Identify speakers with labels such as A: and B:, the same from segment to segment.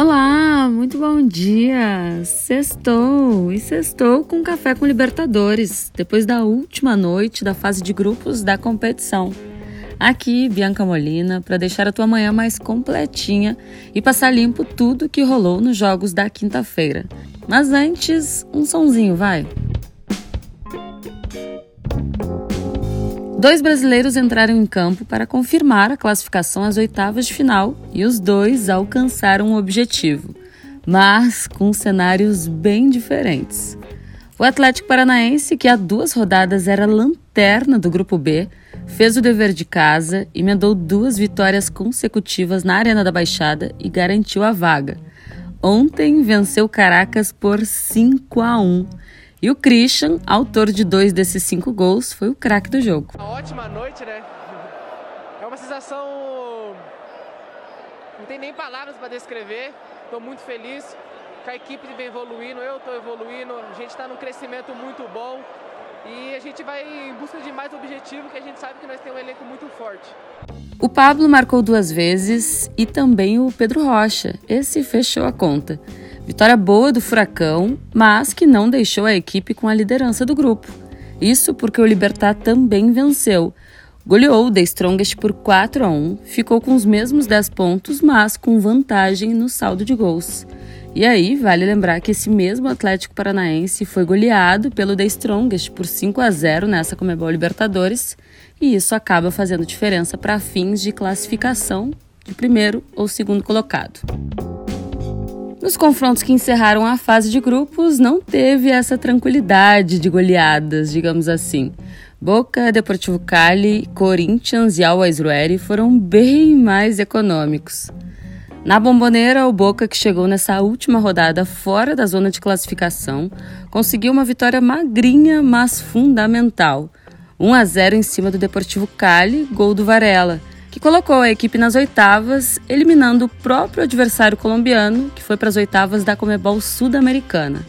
A: Olá, muito bom dia! Sextou! E sextou com café com Libertadores, depois da última noite da fase de grupos da competição. Aqui, Bianca Molina, para deixar a tua manhã mais completinha e passar limpo tudo que rolou nos jogos da quinta-feira. Mas antes, um sonzinho, vai! Dois brasileiros entraram em campo para confirmar a classificação às oitavas de final e os dois alcançaram o objetivo, mas com cenários bem diferentes. O Atlético Paranaense, que há duas rodadas era lanterna do Grupo B, fez o dever de casa, emendou duas vitórias consecutivas na Arena da Baixada e garantiu a vaga. Ontem venceu Caracas por 5 a 1 e o Christian, autor de dois desses cinco gols, foi o craque do jogo.
B: Uma ótima noite, né? É uma sensação. Não tem nem palavras para descrever. Estou muito feliz que a equipe vem evoluindo, eu estou evoluindo, a gente está num crescimento muito bom e a gente vai em busca de mais objetivo, que a gente sabe que nós temos um elenco muito forte.
A: O Pablo marcou duas vezes e também o Pedro Rocha. Esse fechou a conta. Vitória boa do Furacão, mas que não deixou a equipe com a liderança do grupo. Isso porque o Libertar também venceu. Goleou o The Strongest por 4 a 1, ficou com os mesmos 10 pontos, mas com vantagem no saldo de gols. E aí, vale lembrar que esse mesmo Atlético Paranaense foi goleado pelo The Strongest por 5 a 0 nessa Comebol Libertadores, e isso acaba fazendo diferença para fins de classificação de primeiro ou segundo colocado. Nos confrontos que encerraram a fase de grupos, não teve essa tranquilidade de goleadas, digamos assim. Boca, Deportivo Cali, Corinthians e Always Ready foram bem mais econômicos. Na bomboneira, o Boca, que chegou nessa última rodada fora da zona de classificação, conseguiu uma vitória magrinha, mas fundamental. 1 a 0 em cima do Deportivo Cali, gol do Varela que colocou a equipe nas oitavas, eliminando o próprio adversário colombiano, que foi para as oitavas da Comebol Sul-Americana.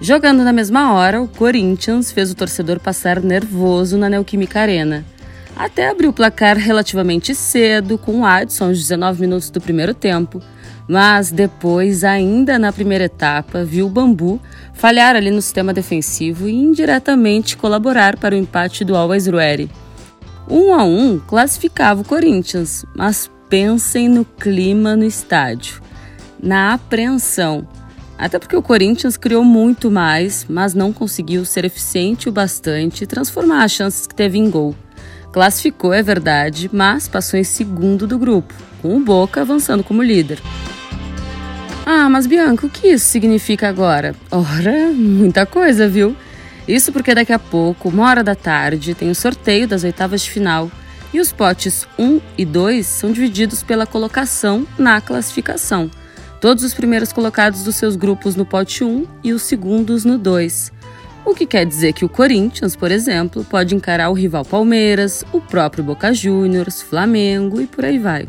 A: Jogando na mesma hora, o Corinthians fez o torcedor passar nervoso na Neoquímica Arena. Até abriu o placar relativamente cedo, com o Adson aos 19 minutos do primeiro tempo, mas depois, ainda na primeira etapa, viu o Bambu falhar ali no sistema defensivo e indiretamente colaborar para o empate do Always Ready. 1 a 1 classificava o Corinthians, mas pensem no clima no estádio, na apreensão. Até porque o Corinthians criou muito mais, mas não conseguiu ser eficiente o bastante e transformar as chances que teve em gol. Classificou, é verdade, mas passou em segundo do grupo, com o Boca avançando como líder. Ah, mas Bianca, o que isso significa agora? Ora, muita coisa, viu? Isso porque daqui a pouco, uma hora da tarde, tem o sorteio das oitavas de final e os potes 1 e 2 são divididos pela colocação na classificação. Todos os primeiros colocados dos seus grupos no pote 1 e os segundos no 2. O que quer dizer que o Corinthians, por exemplo, pode encarar o rival Palmeiras, o próprio Boca Juniors, Flamengo e por aí vai.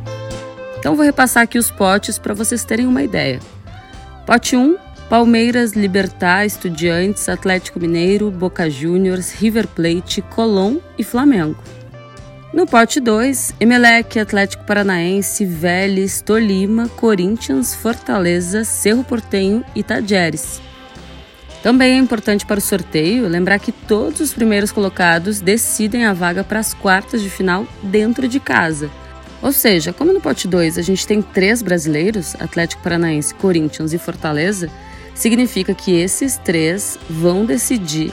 A: Então vou repassar aqui os potes para vocês terem uma ideia. Pote 1, Palmeiras, Libertar, Estudiantes, Atlético Mineiro, Boca Juniors, River Plate, Colón e Flamengo. No pote 2, Emelec, Atlético Paranaense, Vélez, Tolima, Corinthians, Fortaleza, Cerro Portenho e Tajeres. Também é importante para o sorteio lembrar que todos os primeiros colocados decidem a vaga para as quartas de final dentro de casa. Ou seja, como no pote 2 a gente tem três brasileiros, Atlético Paranaense, Corinthians e Fortaleza, significa que esses três vão decidir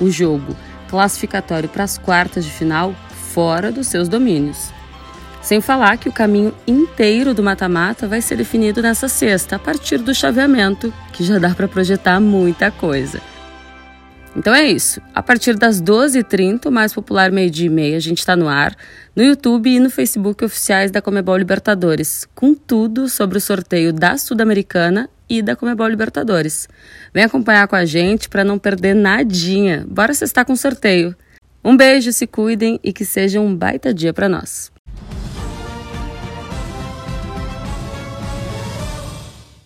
A: o jogo classificatório para as quartas de final fora dos seus domínios. Sem falar que o caminho inteiro do mata-mata vai ser definido nessa sexta, a partir do chaveamento, que já dá para projetar muita coisa. Então é isso. A partir das 12h30, o mais popular meio-dia e meia, a gente está no ar, no YouTube e no Facebook oficiais da Comebol Libertadores, com tudo sobre o sorteio da Sul-Americana e da Comebol Libertadores. Vem acompanhar com a gente para não perder nadinha. Bora cestar com sorteio. Um beijo, se cuidem e que seja um baita dia para nós.